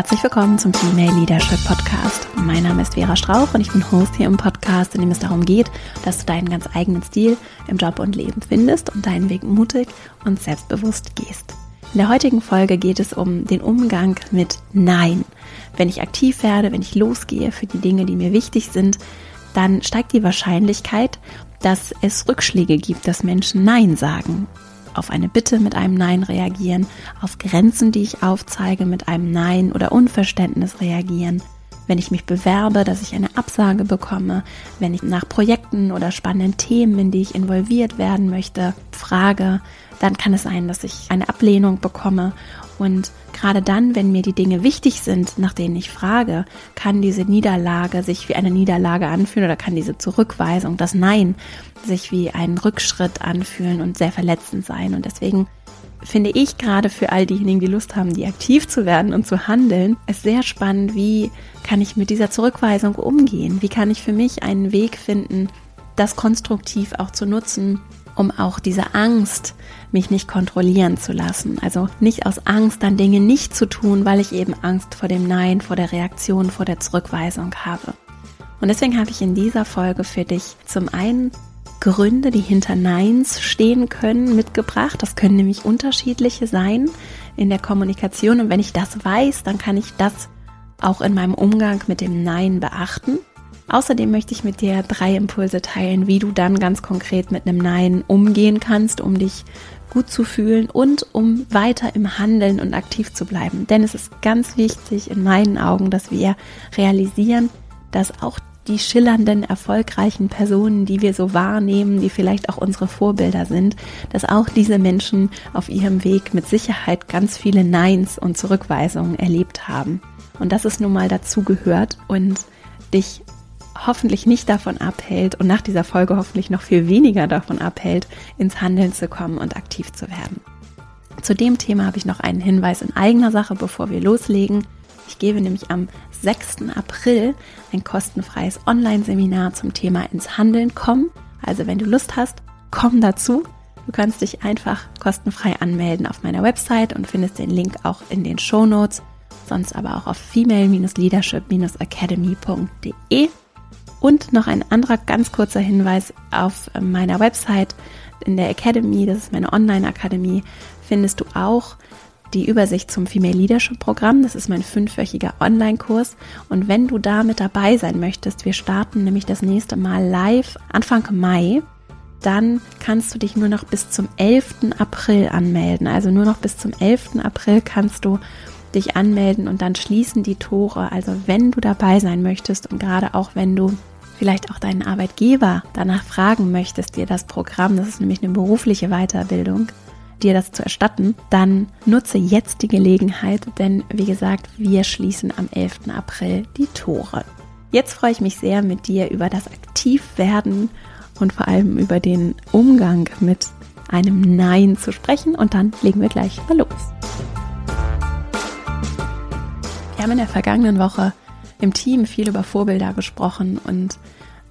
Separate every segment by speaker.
Speaker 1: Herzlich willkommen zum Female Leadership Podcast. Mein Name ist Vera Strauch und ich bin Host hier im Podcast, in dem es darum geht, dass du deinen ganz eigenen Stil im Job und Leben findest und deinen Weg mutig und selbstbewusst gehst. In der heutigen Folge geht es um den Umgang mit Nein. Wenn ich aktiv werde, wenn ich losgehe für die Dinge, die mir wichtig sind, dann steigt die Wahrscheinlichkeit, dass es Rückschläge gibt, dass Menschen Nein sagen auf eine Bitte mit einem Nein reagieren, auf Grenzen, die ich aufzeige, mit einem Nein oder Unverständnis reagieren. Wenn ich mich bewerbe, dass ich eine Absage bekomme, wenn ich nach Projekten oder spannenden Themen, in die ich involviert werden möchte, frage, dann kann es sein, dass ich eine Ablehnung bekomme und gerade dann, wenn mir die Dinge wichtig sind, nach denen ich frage, kann diese Niederlage sich wie eine Niederlage anfühlen oder kann diese Zurückweisung, das Nein, sich wie ein Rückschritt anfühlen und sehr verletzend sein. Und deswegen finde ich gerade für all diejenigen, die Lust haben, die aktiv zu werden und zu handeln, es sehr spannend, wie kann ich mit dieser Zurückweisung umgehen? Wie kann ich für mich einen Weg finden, das konstruktiv auch zu nutzen, um auch diese Angst, mich nicht kontrollieren zu lassen. Also nicht aus Angst, dann Dinge nicht zu tun, weil ich eben Angst vor dem Nein, vor der Reaktion, vor der Zurückweisung habe. Und deswegen habe ich in dieser Folge für dich zum einen Gründe, die hinter Neins stehen können, mitgebracht. Das können nämlich unterschiedliche sein in der Kommunikation. Und wenn ich das weiß, dann kann ich das auch in meinem Umgang mit dem Nein beachten. Außerdem möchte ich mit dir drei Impulse teilen, wie du dann ganz konkret mit einem Nein umgehen kannst, um dich gut zu fühlen und um weiter im Handeln und aktiv zu bleiben. Denn es ist ganz wichtig in meinen Augen, dass wir realisieren, dass auch die schillernden, erfolgreichen Personen, die wir so wahrnehmen, die vielleicht auch unsere Vorbilder sind, dass auch diese Menschen auf ihrem Weg mit Sicherheit ganz viele Neins und Zurückweisungen erlebt haben. Und dass es nun mal dazu gehört und dich hoffentlich nicht davon abhält und nach dieser Folge hoffentlich noch viel weniger davon abhält, ins Handeln zu kommen und aktiv zu werden. Zu dem Thema habe ich noch einen Hinweis in eigener Sache, bevor wir loslegen. Ich gebe nämlich am 6. April ein kostenfreies Online-Seminar zum Thema ins Handeln kommen. Also wenn du Lust hast, komm dazu. Du kannst dich einfach kostenfrei anmelden auf meiner Website und findest den Link auch in den Show Notes, sonst aber auch auf female-leadership-academy.de. Und noch ein anderer ganz kurzer Hinweis auf meiner Website in der Academy, das ist meine Online-Akademie, findest du auch die Übersicht zum Female Leadership Programm. Das ist mein fünfwöchiger Online-Kurs. Und wenn du da mit dabei sein möchtest, wir starten nämlich das nächste Mal live Anfang Mai, dann kannst du dich nur noch bis zum 11. April anmelden. Also nur noch bis zum 11. April kannst du dich anmelden und dann schließen die Tore. Also wenn du dabei sein möchtest und gerade auch wenn du vielleicht auch deinen Arbeitgeber danach fragen möchtest, dir das Programm, das ist nämlich eine berufliche Weiterbildung, dir das zu erstatten, dann nutze jetzt die Gelegenheit, denn wie gesagt, wir schließen am 11. April die Tore. Jetzt freue ich mich sehr, mit dir über das Aktivwerden und vor allem über den Umgang mit einem Nein zu sprechen und dann legen wir gleich mal los. Wir haben in der vergangenen Woche im Team viel über Vorbilder gesprochen und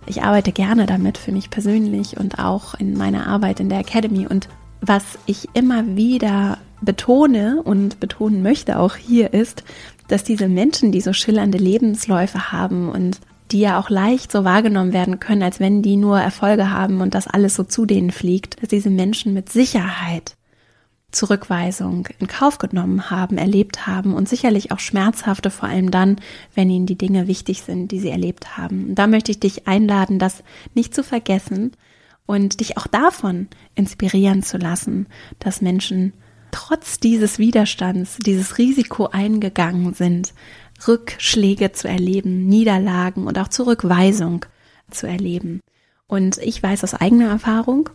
Speaker 1: ich arbeite gerne damit für mich persönlich und auch in meiner Arbeit in der Academy. Und was ich immer wieder betone und betonen möchte auch hier ist, dass diese Menschen, die so schillernde Lebensläufe haben und die ja auch leicht so wahrgenommen werden können, als wenn die nur Erfolge haben und das alles so zu denen fliegt, dass diese Menschen mit Sicherheit Zurückweisung in Kauf genommen haben, erlebt haben und sicherlich auch schmerzhafte, vor allem dann, wenn ihnen die Dinge wichtig sind, die sie erlebt haben. Und da möchte ich dich einladen, das nicht zu vergessen und dich auch davon inspirieren zu lassen, dass Menschen trotz dieses Widerstands, dieses Risiko eingegangen sind, Rückschläge zu erleben, Niederlagen und auch Zurückweisung zu erleben. Und ich weiß aus eigener Erfahrung,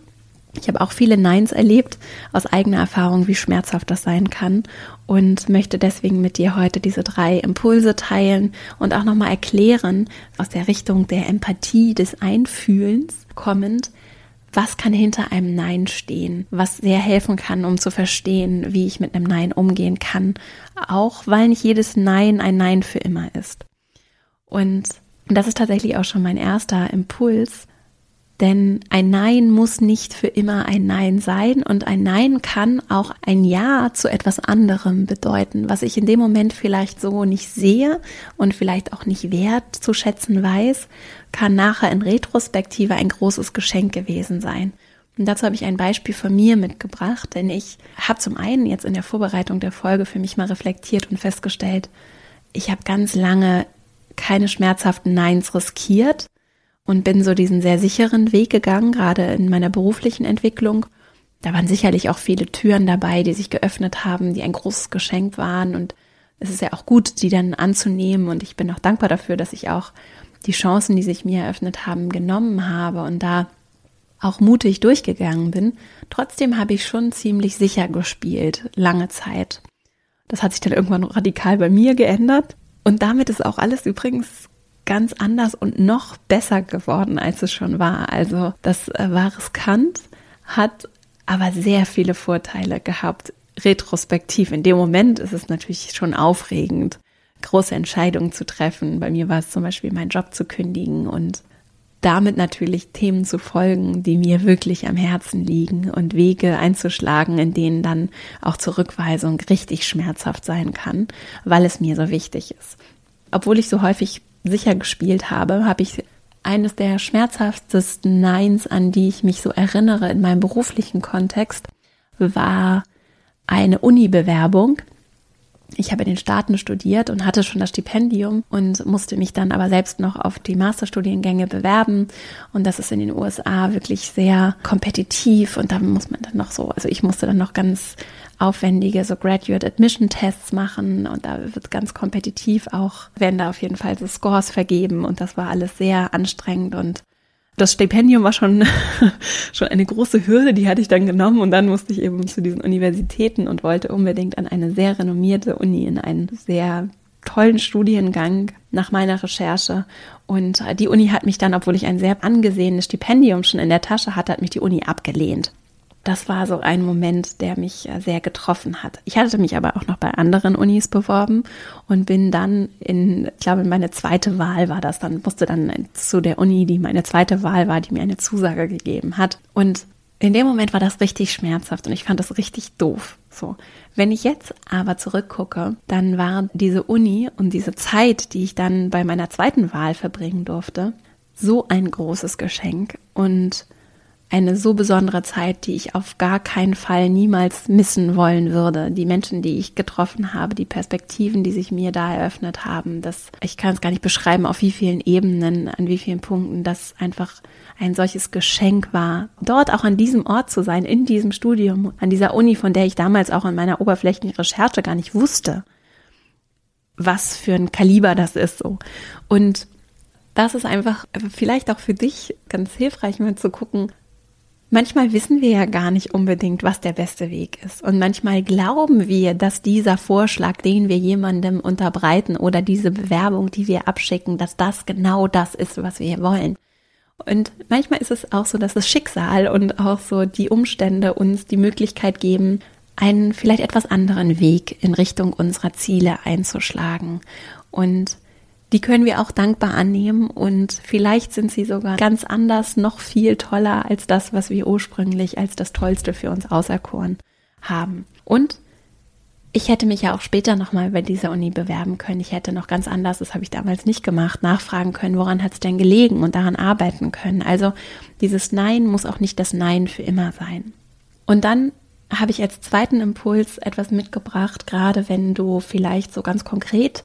Speaker 1: Ich habe auch viele Neins erlebt aus eigener Erfahrung, wie schmerzhaft das sein kann und möchte deswegen mit dir heute diese drei Impulse teilen und auch nochmal erklären, aus der Richtung der Empathie, des Einfühlens kommend, was kann hinter einem Nein stehen, was sehr helfen kann, um zu verstehen, wie ich mit einem Nein umgehen kann, auch weil nicht jedes Nein ein Nein für immer ist. Und das ist tatsächlich auch schon mein erster Impuls, denn ein Nein muss nicht für immer ein Nein sein und ein Nein kann auch ein Ja zu etwas anderem bedeuten, was ich in dem Moment vielleicht so nicht sehe und vielleicht auch nicht wert zu schätzen weiß, kann nachher in Retrospektive ein großes Geschenk gewesen sein. Und dazu habe ich ein Beispiel von mir mitgebracht, denn ich habe zum einen jetzt in der Vorbereitung der Folge für mich mal reflektiert und festgestellt, ich habe ganz lange keine schmerzhaften Neins riskiert und bin so diesen sehr sicheren Weg gegangen, gerade in meiner beruflichen Entwicklung. Da waren sicherlich auch viele Türen dabei, die sich geöffnet haben, die ein großes Geschenk waren und es ist ja auch gut, die dann anzunehmen und ich bin auch dankbar dafür, dass ich auch die Chancen, die sich mir eröffnet haben, genommen habe und da auch mutig durchgegangen bin. Trotzdem habe ich schon ziemlich sicher gespielt, lange Zeit. Das hat sich dann irgendwann radikal bei mir geändert. Und damit ist auch alles übrigens ganz anders und noch besser geworden, als es schon war. Also das äh, war riskant, hat aber sehr viele Vorteile gehabt. Retrospektiv. In dem Moment ist es natürlich schon aufregend, große Entscheidungen zu treffen. Bei mir war es zum Beispiel, meinen Job zu kündigen und damit natürlich Themen zu folgen, die mir wirklich am Herzen liegen und Wege einzuschlagen, in denen dann auch Zurückweisung richtig schmerzhaft sein kann, weil es mir so wichtig ist. Obwohl ich so häufig sicher gespielt habe, habe ich eines der schmerzhaftesten Neins, an die ich mich so erinnere in meinem beruflichen Kontext, war eine Uni-Bewerbung. Ich habe in den Staaten studiert und hatte schon das Stipendium und musste mich dann aber selbst noch auf die Masterstudiengänge bewerben. Und das ist in den USA wirklich sehr kompetitiv und da muss man dann noch so, also ich musste dann noch ganz aufwendige so Graduate Admission Tests machen und da wird ganz kompetitiv auch, werden da auf jeden Fall so Scores vergeben und das war alles sehr anstrengend und das Stipendium war schon, schon eine große Hürde, die hatte ich dann genommen und dann musste ich eben zu diesen Universitäten und wollte unbedingt an eine sehr renommierte Uni in einen sehr tollen Studiengang nach meiner Recherche. Und die Uni hat mich dann, obwohl ich ein sehr angesehenes Stipendium schon in der Tasche hatte, hat mich die Uni abgelehnt das war so ein Moment, der mich äh, sehr getroffen hat. Ich hatte mich aber auch noch bei anderen Unis beworben und bin dann in, ich glaube, meine zweite Wahl war das dann, musste dann zu der Uni, die meine zweite Wahl war, die mir eine Zusage gegeben hat. Und in dem Moment war das richtig schmerzhaft und ich fand das richtig doof. So. Wenn ich jetzt aber zurückgucke, dann war diese Uni und diese Zeit, die ich dann bei meiner zweiten Wahl verbringen durfte, so ein großes Geschenk und eine so besondere Zeit, die ich auf gar keinen Fall niemals missen wollen würde. Die Menschen, die ich getroffen habe, die Perspektiven, die sich mir da eröffnet haben, das, ich kann es gar nicht beschreiben, auf wie vielen Ebenen, an wie vielen Punkten das einfach ein solches Geschenk war, dort auch an diesem Ort zu sein, in diesem Studium, an dieser Uni, von der ich damals auch in meiner oberflächlichen Recherche gar nicht wusste, was für ein Kaliber das ist so. Und das ist einfach vielleicht auch für dich ganz hilfreich, mal zu gucken, Manchmal wissen wir ja gar nicht unbedingt, was der beste Weg ist. Und manchmal glauben wir, dass dieser Vorschlag, den wir jemandem unterbreiten oder diese Bewerbung, die wir abschicken, dass das genau das ist, was wir wollen. Und manchmal ist es auch so, dass das Schicksal und auch so die Umstände uns die Möglichkeit geben, einen vielleicht etwas anderen Weg in Richtung unserer Ziele einzuschlagen. Und die können wir auch dankbar annehmen und vielleicht sind sie sogar ganz anders, noch viel toller als das, was wir ursprünglich als das Tollste für uns auserkoren haben. Und ich hätte mich ja auch später nochmal bei dieser Uni bewerben können. Ich hätte noch ganz anders, das habe ich damals nicht gemacht, nachfragen können, woran hat es denn gelegen und daran arbeiten können. Also dieses Nein muss auch nicht das Nein für immer sein. Und dann habe ich als zweiten Impuls etwas mitgebracht, gerade wenn du vielleicht so ganz konkret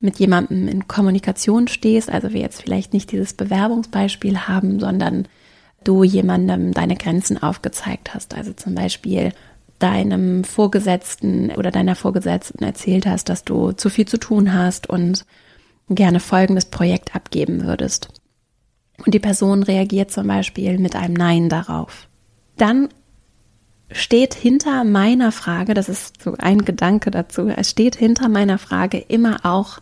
Speaker 1: mit jemandem in Kommunikation stehst, also wir jetzt vielleicht nicht dieses Bewerbungsbeispiel haben, sondern du jemandem deine Grenzen aufgezeigt hast, also zum Beispiel deinem Vorgesetzten oder deiner Vorgesetzten erzählt hast, dass du zu viel zu tun hast und gerne folgendes Projekt abgeben würdest. Und die Person reagiert zum Beispiel mit einem Nein darauf. dann steht hinter meiner Frage, das ist so ein Gedanke dazu, es steht hinter meiner Frage immer auch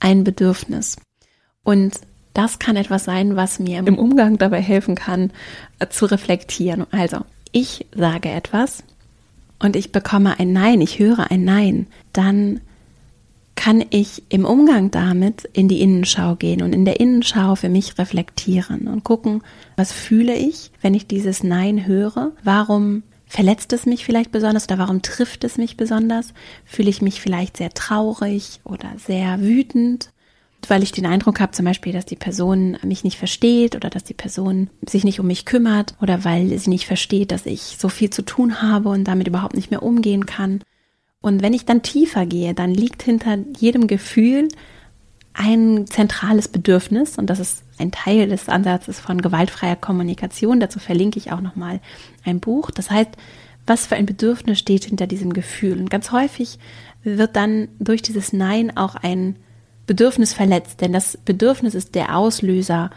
Speaker 1: ein Bedürfnis. Und das kann etwas sein, was mir im Umgang dabei helfen kann, äh, zu reflektieren. Also, ich sage etwas und ich bekomme ein Nein, ich höre ein Nein, dann kann ich im Umgang damit in die Innenschau gehen und in der Innenschau für mich reflektieren und gucken, was fühle ich, wenn ich dieses Nein höre? Warum verletzt es mich vielleicht besonders oder warum trifft es mich besonders? Fühle ich mich vielleicht sehr traurig oder sehr wütend? weil ich den Eindruck habe, zum Beispiel, dass die Person mich nicht versteht oder dass die Person sich nicht um mich kümmert oder weil sie nicht versteht, dass ich so viel zu tun habe und damit überhaupt nicht mehr umgehen kann. Und wenn ich dann tiefer gehe, dann liegt hinter jedem Gefühl ein zentrales Bedürfnis und das ist ein Teil des Ansatzes von gewaltfreier Kommunikation. Dazu verlinke ich auch nochmal ein Buch. Das heißt, was für ein Bedürfnis steht hinter diesem Gefühl? Und ganz häufig wird dann durch dieses Nein auch ein Bedürfnis verletzt, denn das Bedürfnis ist der Auslöser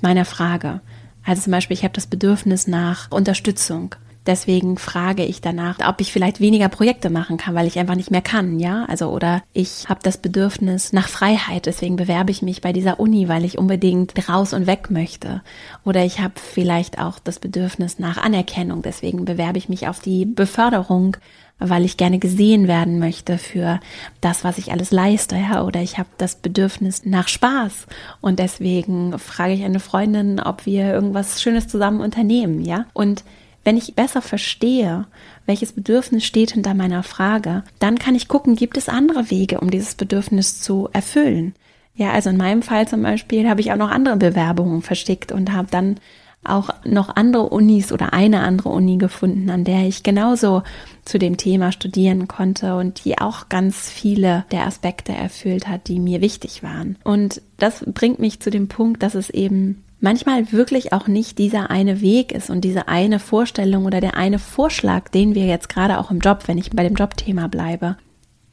Speaker 1: meiner Frage. Also zum Beispiel, ich habe das Bedürfnis nach Unterstützung. Deswegen frage ich danach, ob ich vielleicht weniger Projekte machen kann, weil ich einfach nicht mehr kann, ja? Also oder ich habe das Bedürfnis nach Freiheit, deswegen bewerbe ich mich bei dieser Uni, weil ich unbedingt raus und weg möchte. Oder ich habe vielleicht auch das Bedürfnis nach Anerkennung, deswegen bewerbe ich mich auf die Beförderung weil ich gerne gesehen werden möchte für das, was ich alles leiste, ja, oder ich habe das Bedürfnis nach Spaß und deswegen frage ich eine Freundin, ob wir irgendwas Schönes zusammen unternehmen, ja? Und wenn ich besser verstehe, welches Bedürfnis steht hinter meiner Frage, dann kann ich gucken, gibt es andere Wege, um dieses Bedürfnis zu erfüllen. Ja, also in meinem Fall zum Beispiel habe ich auch noch andere Bewerbungen verschickt und habe dann auch noch andere Unis oder eine andere Uni gefunden, an der ich genauso zu dem Thema studieren konnte und die auch ganz viele der Aspekte erfüllt hat, die mir wichtig waren. Und das bringt mich zu dem Punkt, dass es eben manchmal wirklich auch nicht dieser eine Weg ist und diese eine Vorstellung oder der eine Vorschlag, den wir jetzt gerade auch im Job, wenn ich bei dem Jobthema bleibe.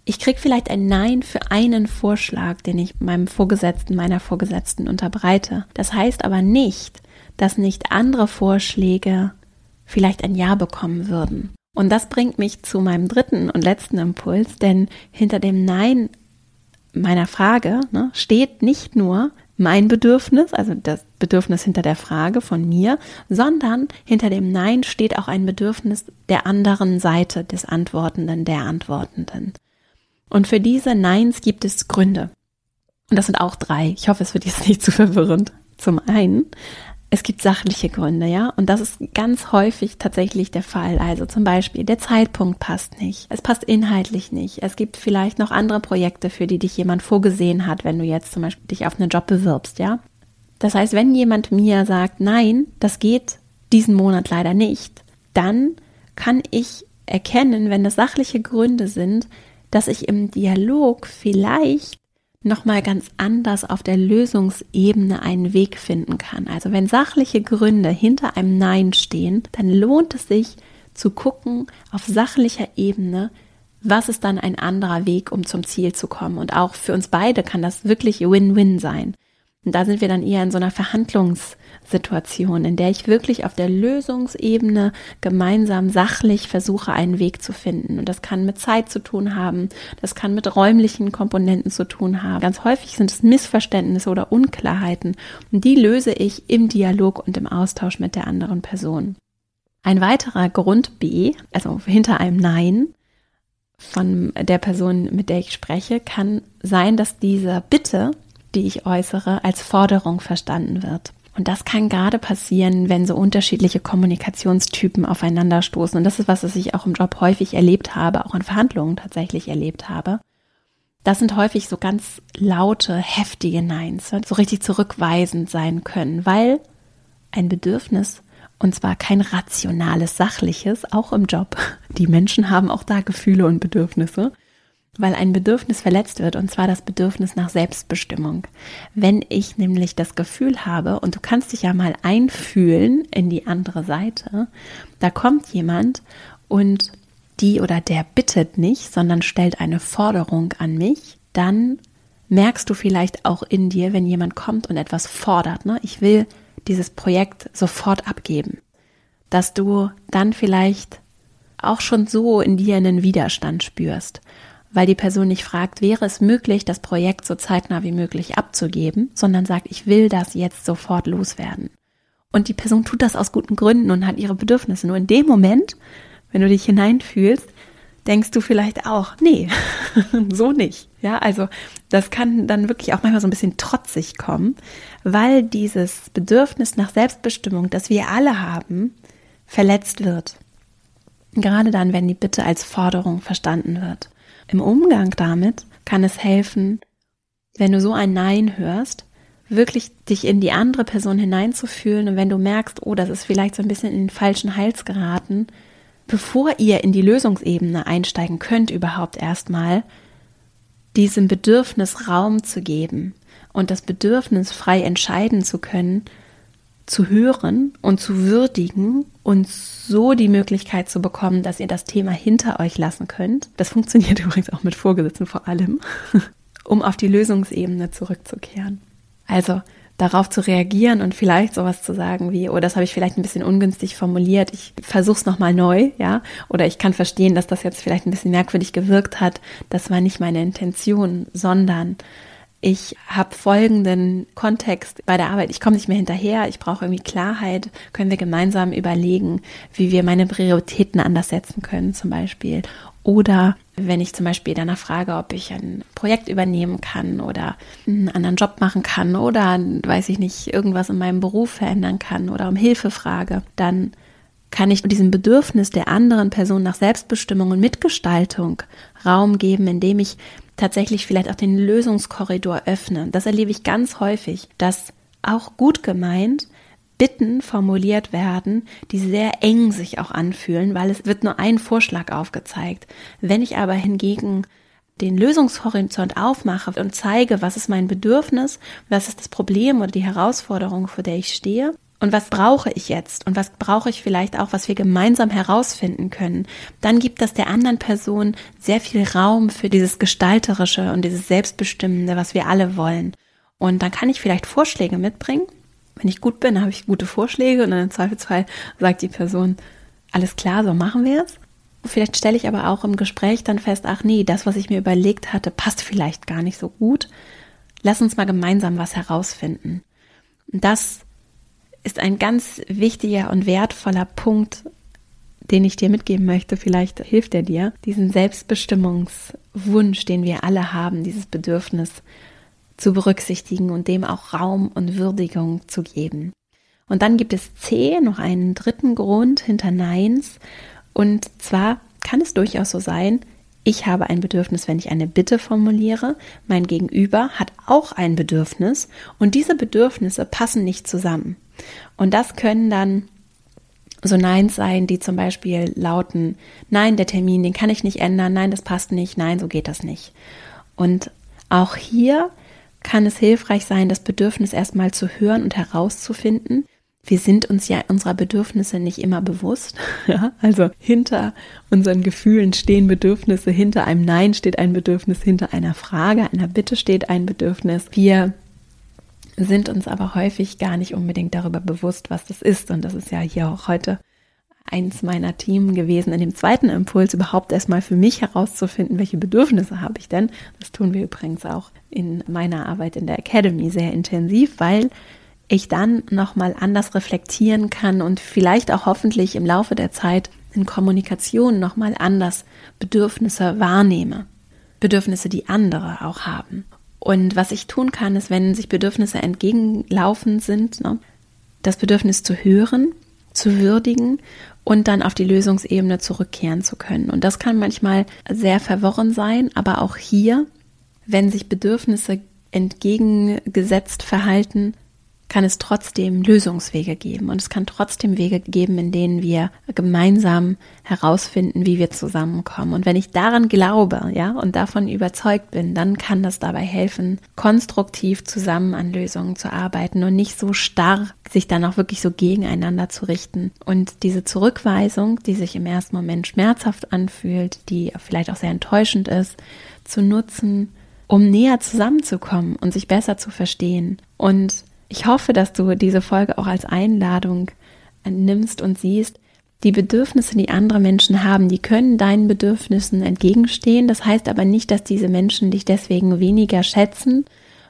Speaker 1: Ich krieg vielleicht ein Nein für einen Vorschlag, den ich meinem Vorgesetzten, meiner Vorgesetzten unterbreite. Das heißt aber nicht, dass nicht andere Vorschläge vielleicht ein Ja bekommen würden. Und das bringt mich zu meinem dritten und letzten Impuls, denn hinter dem Nein meiner Frage ne, steht nicht nur mein Bedürfnis, also das Bedürfnis hinter der Frage von mir, sondern hinter dem Nein steht auch ein Bedürfnis der anderen Seite des Antwortenden, der Antwortenden. Und für diese Neins gibt es Gründe. Und das sind auch drei. Ich hoffe, es wird jetzt nicht zu verwirrend. Zum einen es gibt sachliche Gründe, ja, und das ist ganz häufig tatsächlich der Fall. Also zum Beispiel, der Zeitpunkt passt nicht, es passt inhaltlich nicht, es gibt vielleicht noch andere Projekte, für die dich jemand vorgesehen hat, wenn du jetzt zum Beispiel dich auf einen Job bewirbst, ja. Das heißt, wenn jemand mir sagt, nein, das geht diesen Monat leider nicht, dann kann ich erkennen, wenn das sachliche Gründe sind, dass ich im Dialog vielleicht nochmal ganz anders auf der Lösungsebene einen Weg finden kann. Also wenn sachliche Gründe hinter einem Nein stehen, dann lohnt es sich zu gucken auf sachlicher Ebene, was ist dann ein anderer Weg, um zum Ziel zu kommen. Und auch für uns beide kann das wirklich Win-Win sein. Und da sind wir dann eher in so einer Verhandlungssituation, in der ich wirklich auf der Lösungsebene gemeinsam sachlich versuche, einen Weg zu finden. Und das kann mit Zeit zu tun haben, das kann mit räumlichen Komponenten zu tun haben. Ganz häufig sind es Missverständnisse oder Unklarheiten. Und die löse ich im Dialog und im Austausch mit der anderen Person. Ein weiterer Grund B, also hinter einem Nein, von der Person, mit der ich spreche, kann sein, dass diese Bitte die ich äußere, als Forderung verstanden wird. Und das kann gerade passieren, wenn so unterschiedliche Kommunikationstypen aufeinanderstoßen. Und das ist was, was ich auch im Job häufig erlebt habe, auch in Verhandlungen tatsächlich erlebt habe. Das sind häufig so ganz laute, heftige Neins, so richtig zurückweisend sein können, weil ein Bedürfnis, und zwar kein rationales, sachliches, auch im Job. Die Menschen haben auch da Gefühle und Bedürfnisse weil ein Bedürfnis verletzt wird, und zwar das Bedürfnis nach Selbstbestimmung. Wenn ich nämlich das Gefühl habe, und du kannst dich ja mal einfühlen in die andere Seite, da kommt jemand und die oder der bittet nicht, sondern stellt eine Forderung an mich, dann merkst du vielleicht auch in dir, wenn jemand kommt und etwas fordert, ne? ich will dieses Projekt sofort abgeben dass du dann vielleicht auch schon so in dir einen Widerstand spürst, weil die Person nicht fragt, wäre es möglich, das Projekt so zeitnah wie möglich abzugeben, sondern sagt, ich will das jetzt sofort loswerden. Und die Person tut das aus guten Gründen und hat ihre Bedürfnisse. Nur in dem Moment, wenn du dich hineinfühlst, denkst du vielleicht auch, nee, so nicht. Ja, also das kann dann wirklich auch manchmal so ein bisschen trotzig kommen, weil dieses Bedürfnis nach Selbstbestimmung, das wir alle haben, verletzt wird. Gerade dann, wenn die Bitte als Forderung verstanden wird. Im Umgang damit kann es helfen, wenn du so ein Nein hörst, wirklich dich in die andere Person hineinzufühlen. Und wenn du merkst, oh, das ist vielleicht so ein bisschen in den falschen Hals geraten, bevor ihr in die Lösungsebene einsteigen könnt, überhaupt erstmal diesem Bedürfnis Raum zu geben und das Bedürfnis frei entscheiden zu können, zu hören und zu würdigen und so die Möglichkeit zu bekommen, dass ihr das Thema hinter euch lassen könnt. Das funktioniert übrigens auch mit Vorgesetzten vor allem, um auf die Lösungsebene zurückzukehren. Also darauf zu reagieren und vielleicht sowas zu sagen wie, oh, das habe ich vielleicht ein bisschen ungünstig formuliert, ich versuche es nochmal neu, ja, oder ich kann verstehen, dass das jetzt vielleicht ein bisschen merkwürdig gewirkt hat, das war nicht meine Intention, sondern ich habe folgenden Kontext bei der Arbeit, ich komme nicht mehr hinterher, ich brauche irgendwie Klarheit, können wir gemeinsam überlegen, wie wir meine Prioritäten anders setzen können zum Beispiel. Oder wenn ich zum Beispiel danach frage, ob ich ein Projekt übernehmen kann oder einen anderen Job machen kann oder, weiß ich nicht, irgendwas in meinem Beruf verändern kann oder um Hilfe frage, dann kann ich diesem Bedürfnis der anderen Person nach Selbstbestimmung und Mitgestaltung Raum geben, indem ich tatsächlich vielleicht auch den Lösungskorridor öffne. Das erlebe ich ganz häufig, dass auch gut gemeint Bitten formuliert werden, die sehr eng sich auch anfühlen, weil es wird nur ein Vorschlag aufgezeigt. Wenn ich aber hingegen den Lösungshorizont aufmache und zeige, was ist mein Bedürfnis, was ist das Problem oder die Herausforderung, vor der ich stehe, und was brauche ich jetzt und was brauche ich vielleicht auch, was wir gemeinsam herausfinden können, dann gibt das der anderen Person sehr viel Raum für dieses Gestalterische und dieses Selbstbestimmende, was wir alle wollen. Und dann kann ich vielleicht Vorschläge mitbringen. Wenn ich gut bin, habe ich gute Vorschläge und dann im Zweifelsfall sagt die Person, alles klar, so machen wir es. Vielleicht stelle ich aber auch im Gespräch dann fest, ach nee, das, was ich mir überlegt hatte, passt vielleicht gar nicht so gut. Lass uns mal gemeinsam was herausfinden. Das ist ein ganz wichtiger und wertvoller Punkt, den ich dir mitgeben möchte. Vielleicht hilft er dir, diesen Selbstbestimmungswunsch, den wir alle haben, dieses Bedürfnis zu berücksichtigen und dem auch Raum und Würdigung zu geben. Und dann gibt es C, noch einen dritten Grund hinter Neins. Und zwar kann es durchaus so sein, ich habe ein Bedürfnis, wenn ich eine Bitte formuliere. Mein Gegenüber hat auch ein Bedürfnis und diese Bedürfnisse passen nicht zusammen. Und das können dann so Neins sein, die zum Beispiel lauten, nein, der Termin, den kann ich nicht ändern, nein, das passt nicht, nein, so geht das nicht. Und auch hier kann es hilfreich sein, das Bedürfnis erstmal zu hören und herauszufinden. Wir sind uns ja unserer Bedürfnisse nicht immer bewusst. Ja, also hinter unseren Gefühlen stehen Bedürfnisse, hinter einem Nein steht ein Bedürfnis, hinter einer Frage, einer Bitte steht ein Bedürfnis. Wir sind uns aber häufig gar nicht unbedingt darüber bewusst, was das ist. Und das ist ja hier auch heute eins meiner Themen gewesen, in dem zweiten Impuls überhaupt erstmal für mich herauszufinden, welche Bedürfnisse habe ich denn. Das tun wir übrigens auch in meiner Arbeit in der Academy sehr intensiv, weil ich dann nochmal anders reflektieren kann und vielleicht auch hoffentlich im Laufe der Zeit in Kommunikation nochmal anders Bedürfnisse wahrnehme. Bedürfnisse, die andere auch haben. Und was ich tun kann, ist, wenn sich Bedürfnisse entgegenlaufend sind, ne, das Bedürfnis zu hören, zu würdigen und dann auf die Lösungsebene zurückkehren zu können. Und das kann manchmal sehr verworren sein, aber auch hier, wenn sich Bedürfnisse entgegengesetzt verhalten, kann es trotzdem Lösungswege geben und es kann trotzdem Wege geben, in denen wir gemeinsam herausfinden, wie wir zusammenkommen. Und wenn ich daran glaube, ja, und davon überzeugt bin, dann kann das dabei helfen, konstruktiv zusammen an Lösungen zu arbeiten und nicht so starr sich dann auch wirklich so gegeneinander zu richten. Und diese Zurückweisung, die sich im ersten Moment schmerzhaft anfühlt, die vielleicht auch sehr enttäuschend ist, zu nutzen, um näher zusammenzukommen und sich besser zu verstehen und ich hoffe, dass du diese Folge auch als Einladung nimmst und siehst, die Bedürfnisse, die andere Menschen haben, die können deinen Bedürfnissen entgegenstehen. Das heißt aber nicht, dass diese Menschen dich deswegen weniger schätzen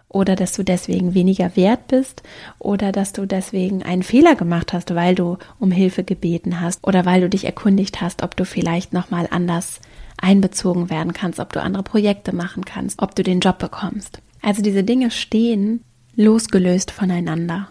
Speaker 1: oder dass du deswegen weniger wert bist oder dass du deswegen einen Fehler gemacht hast, weil du um Hilfe gebeten hast oder weil du dich erkundigt hast, ob du vielleicht noch mal anders einbezogen werden kannst, ob du andere Projekte machen kannst, ob du den Job bekommst. Also diese Dinge stehen losgelöst voneinander.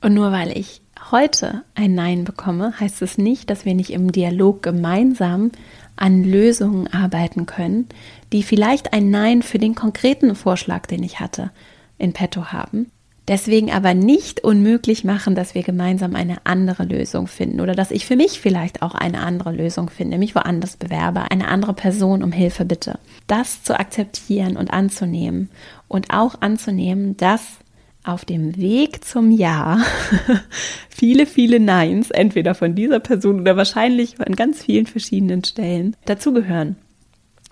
Speaker 1: Und nur weil ich heute ein Nein bekomme, heißt es nicht, dass wir nicht im Dialog gemeinsam an Lösungen arbeiten können, die vielleicht ein Nein für den konkreten Vorschlag, den ich hatte, in petto haben. Deswegen aber nicht unmöglich machen, dass wir gemeinsam eine andere Lösung finden oder dass ich für mich vielleicht auch eine andere Lösung finde, mich woanders bewerbe, eine andere Person um Hilfe bitte. Das zu akzeptieren und anzunehmen und auch anzunehmen, dass auf dem Weg zum Ja viele, viele Neins, entweder von dieser Person oder wahrscheinlich an ganz vielen verschiedenen Stellen, dazugehören.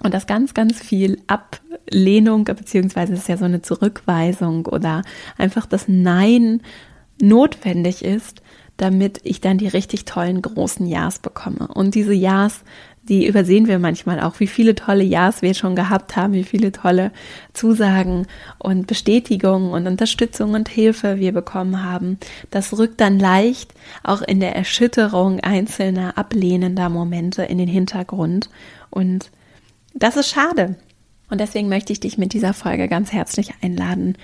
Speaker 1: Und dass ganz, ganz viel Ablehnung, beziehungsweise es ist ja so eine Zurückweisung oder einfach das Nein notwendig ist, damit ich dann die richtig tollen großen Ja's bekomme. Und diese Ja's die übersehen wir manchmal auch, wie viele tolle Ja's wir schon gehabt haben, wie viele tolle Zusagen und Bestätigungen und Unterstützung und Hilfe wir bekommen haben. Das rückt dann leicht auch in der Erschütterung einzelner ablehnender Momente in den Hintergrund. Und das ist schade. Und deswegen möchte ich dich mit dieser Folge ganz herzlich einladen,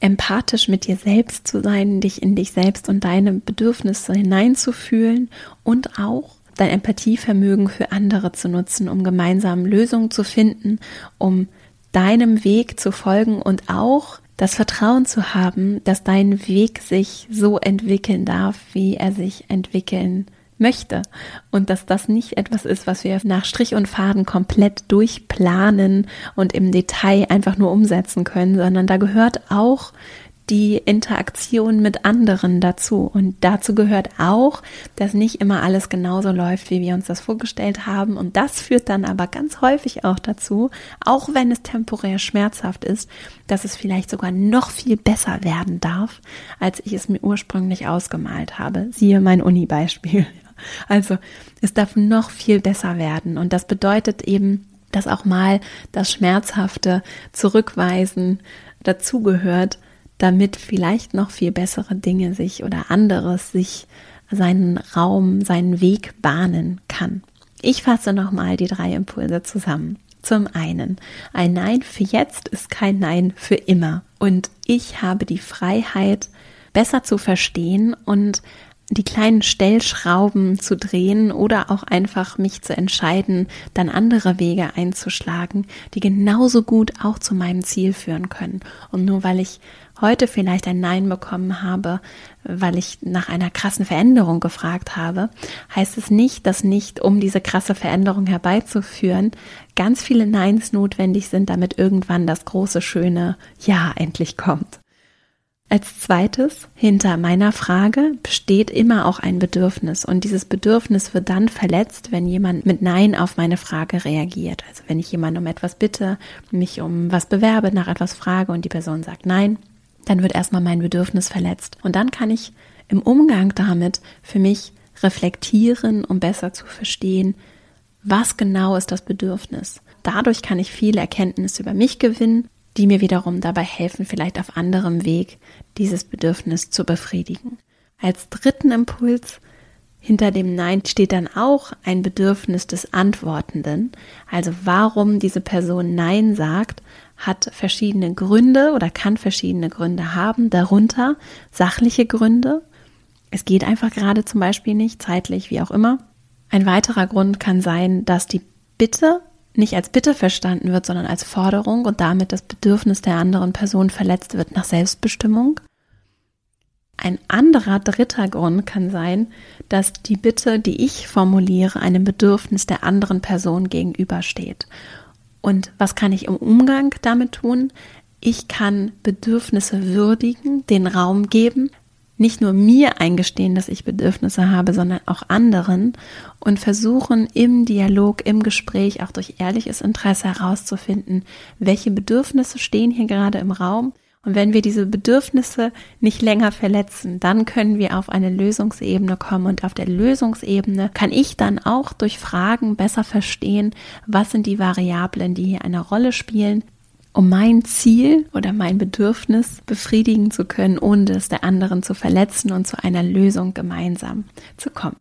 Speaker 1: empathisch mit dir selbst zu sein, dich in dich selbst und deine Bedürfnisse hineinzufühlen und auch dein Empathievermögen für andere zu nutzen, um gemeinsam Lösungen zu finden, um deinem Weg zu folgen und auch das Vertrauen zu haben, dass dein Weg sich so entwickeln darf, wie er sich entwickeln möchte. Und dass das nicht etwas ist, was wir nach Strich und Faden komplett durchplanen und im Detail einfach nur umsetzen können, sondern da gehört auch die Interaktion mit anderen dazu. Und dazu gehört auch, dass nicht immer alles genauso läuft, wie wir uns das vorgestellt haben. Und das führt dann aber ganz häufig auch dazu, auch wenn es temporär schmerzhaft ist, dass es vielleicht sogar noch viel besser werden darf, als ich es mir ursprünglich ausgemalt habe. Siehe mein Uni-Beispiel. Also es darf noch viel besser werden. Und das bedeutet eben, dass auch mal das Schmerzhafte zurückweisen dazugehört damit vielleicht noch viel bessere Dinge sich oder anderes sich seinen Raum, seinen Weg bahnen kann. Ich fasse nochmal die drei Impulse zusammen. Zum einen, ein Nein für jetzt ist kein Nein für immer. Und ich habe die Freiheit, besser zu verstehen und die kleinen Stellschrauben zu drehen oder auch einfach mich zu entscheiden, dann andere Wege einzuschlagen, die genauso gut auch zu meinem Ziel führen können. Und nur weil ich heute vielleicht ein Nein bekommen habe, weil ich nach einer krassen Veränderung gefragt habe, heißt es nicht, dass nicht, um diese krasse Veränderung herbeizuführen, ganz viele Neins notwendig sind, damit irgendwann das große, schöne Ja endlich kommt. Als zweites, hinter meiner Frage besteht immer auch ein Bedürfnis und dieses Bedürfnis wird dann verletzt, wenn jemand mit Nein auf meine Frage reagiert. Also wenn ich jemanden um etwas bitte, mich um was bewerbe, nach etwas frage und die Person sagt Nein, dann wird erstmal mein Bedürfnis verletzt. Und dann kann ich im Umgang damit für mich reflektieren, um besser zu verstehen, was genau ist das Bedürfnis. Dadurch kann ich viel Erkenntnis über mich gewinnen, die mir wiederum dabei helfen, vielleicht auf anderem Weg dieses Bedürfnis zu befriedigen. Als dritten Impuls hinter dem Nein steht dann auch ein Bedürfnis des Antwortenden. Also warum diese Person Nein sagt, hat verschiedene Gründe oder kann verschiedene Gründe haben, darunter sachliche Gründe. Es geht einfach gerade zum Beispiel nicht, zeitlich, wie auch immer. Ein weiterer Grund kann sein, dass die Bitte nicht als Bitte verstanden wird, sondern als Forderung und damit das Bedürfnis der anderen Person verletzt wird nach Selbstbestimmung. Ein anderer dritter Grund kann sein, dass die Bitte, die ich formuliere, einem Bedürfnis der anderen Person gegenübersteht. Und was kann ich im Umgang damit tun? Ich kann Bedürfnisse würdigen, den Raum geben, nicht nur mir eingestehen, dass ich Bedürfnisse habe, sondern auch anderen und versuchen im Dialog, im Gespräch, auch durch ehrliches Interesse herauszufinden, welche Bedürfnisse stehen hier gerade im Raum Und wenn wir diese Bedürfnisse nicht länger verletzen, dann können wir auf eine Lösungsebene kommen. Und auf der Lösungsebene kann ich dann auch durch Fragen besser verstehen, was sind die Variablen, die hier eine Rolle spielen, um mein Ziel oder mein Bedürfnis befriedigen zu können, ohne es der anderen zu verletzen und zu einer Lösung gemeinsam zu kommen.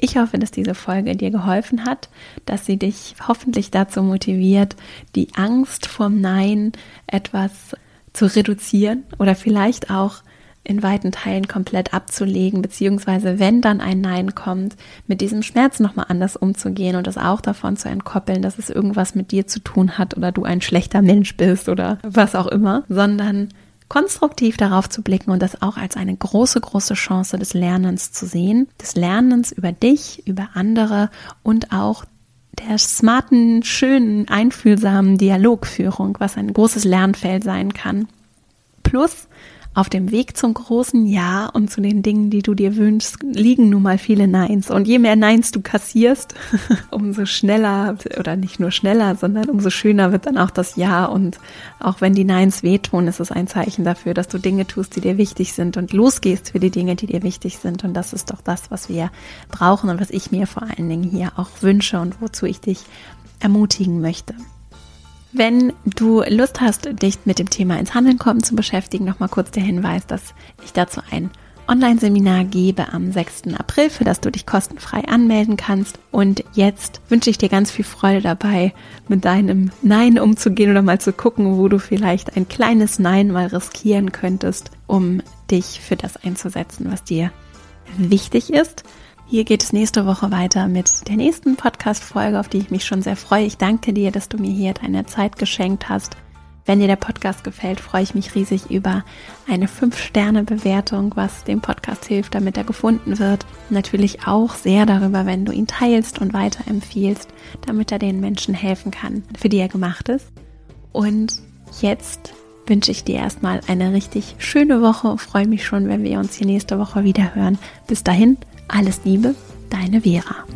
Speaker 1: Ich hoffe, dass diese Folge dir geholfen hat, dass sie dich hoffentlich dazu motiviert, die Angst vorm Nein etwas zu reduzieren oder vielleicht auch in weiten Teilen komplett abzulegen, beziehungsweise wenn dann ein Nein kommt, mit diesem Schmerz nochmal anders umzugehen und das auch davon zu entkoppeln, dass es irgendwas mit dir zu tun hat oder du ein schlechter Mensch bist oder was auch immer, sondern konstruktiv darauf zu blicken und das auch als eine große, große Chance des Lernens zu sehen, des Lernens über dich, über andere und auch der smarten, schönen, einfühlsamen Dialogführung, was ein großes Lernfeld sein kann. Plus auf dem Weg zum großen Ja und zu den Dingen, die du dir wünschst, liegen nun mal viele Neins. Und je mehr Neins du kassierst, umso schneller oder nicht nur schneller, sondern umso schöner wird dann auch das Ja. Und auch wenn die Neins wehtun, ist es ein Zeichen dafür, dass du Dinge tust, die dir wichtig sind und losgehst für die Dinge, die dir wichtig sind. Und das ist doch das, was wir brauchen und was ich mir vor allen Dingen hier auch wünsche und wozu ich dich ermutigen möchte. Wenn du Lust hast, dich mit dem Thema ins Handeln kommen zu beschäftigen, nochmal kurz der Hinweis, dass ich dazu ein Online-Seminar gebe am 6. April, für das du dich kostenfrei anmelden kannst. Und jetzt wünsche ich dir ganz viel Freude dabei, mit deinem Nein umzugehen oder mal zu gucken, wo du vielleicht ein kleines Nein mal riskieren könntest, um dich für das einzusetzen, was dir wichtig ist. Hier geht es nächste Woche weiter mit der nächsten Podcast-Folge, auf die ich mich schon sehr freue. Ich danke dir, dass du mir hier deine Zeit geschenkt hast. Wenn dir der Podcast gefällt, freue ich mich riesig über eine 5-Sterne-Bewertung, was dem Podcast hilft, damit er gefunden wird. Natürlich auch sehr darüber, wenn du ihn teilst und weiterempfiehlst, damit er den Menschen helfen kann, für die er gemacht ist. Und jetzt wünsche ich dir erstmal eine richtig schöne Woche. freue mich schon, wenn wir uns hier nächste Woche wieder hören. Bis dahin, alles Liebe, deine Vera.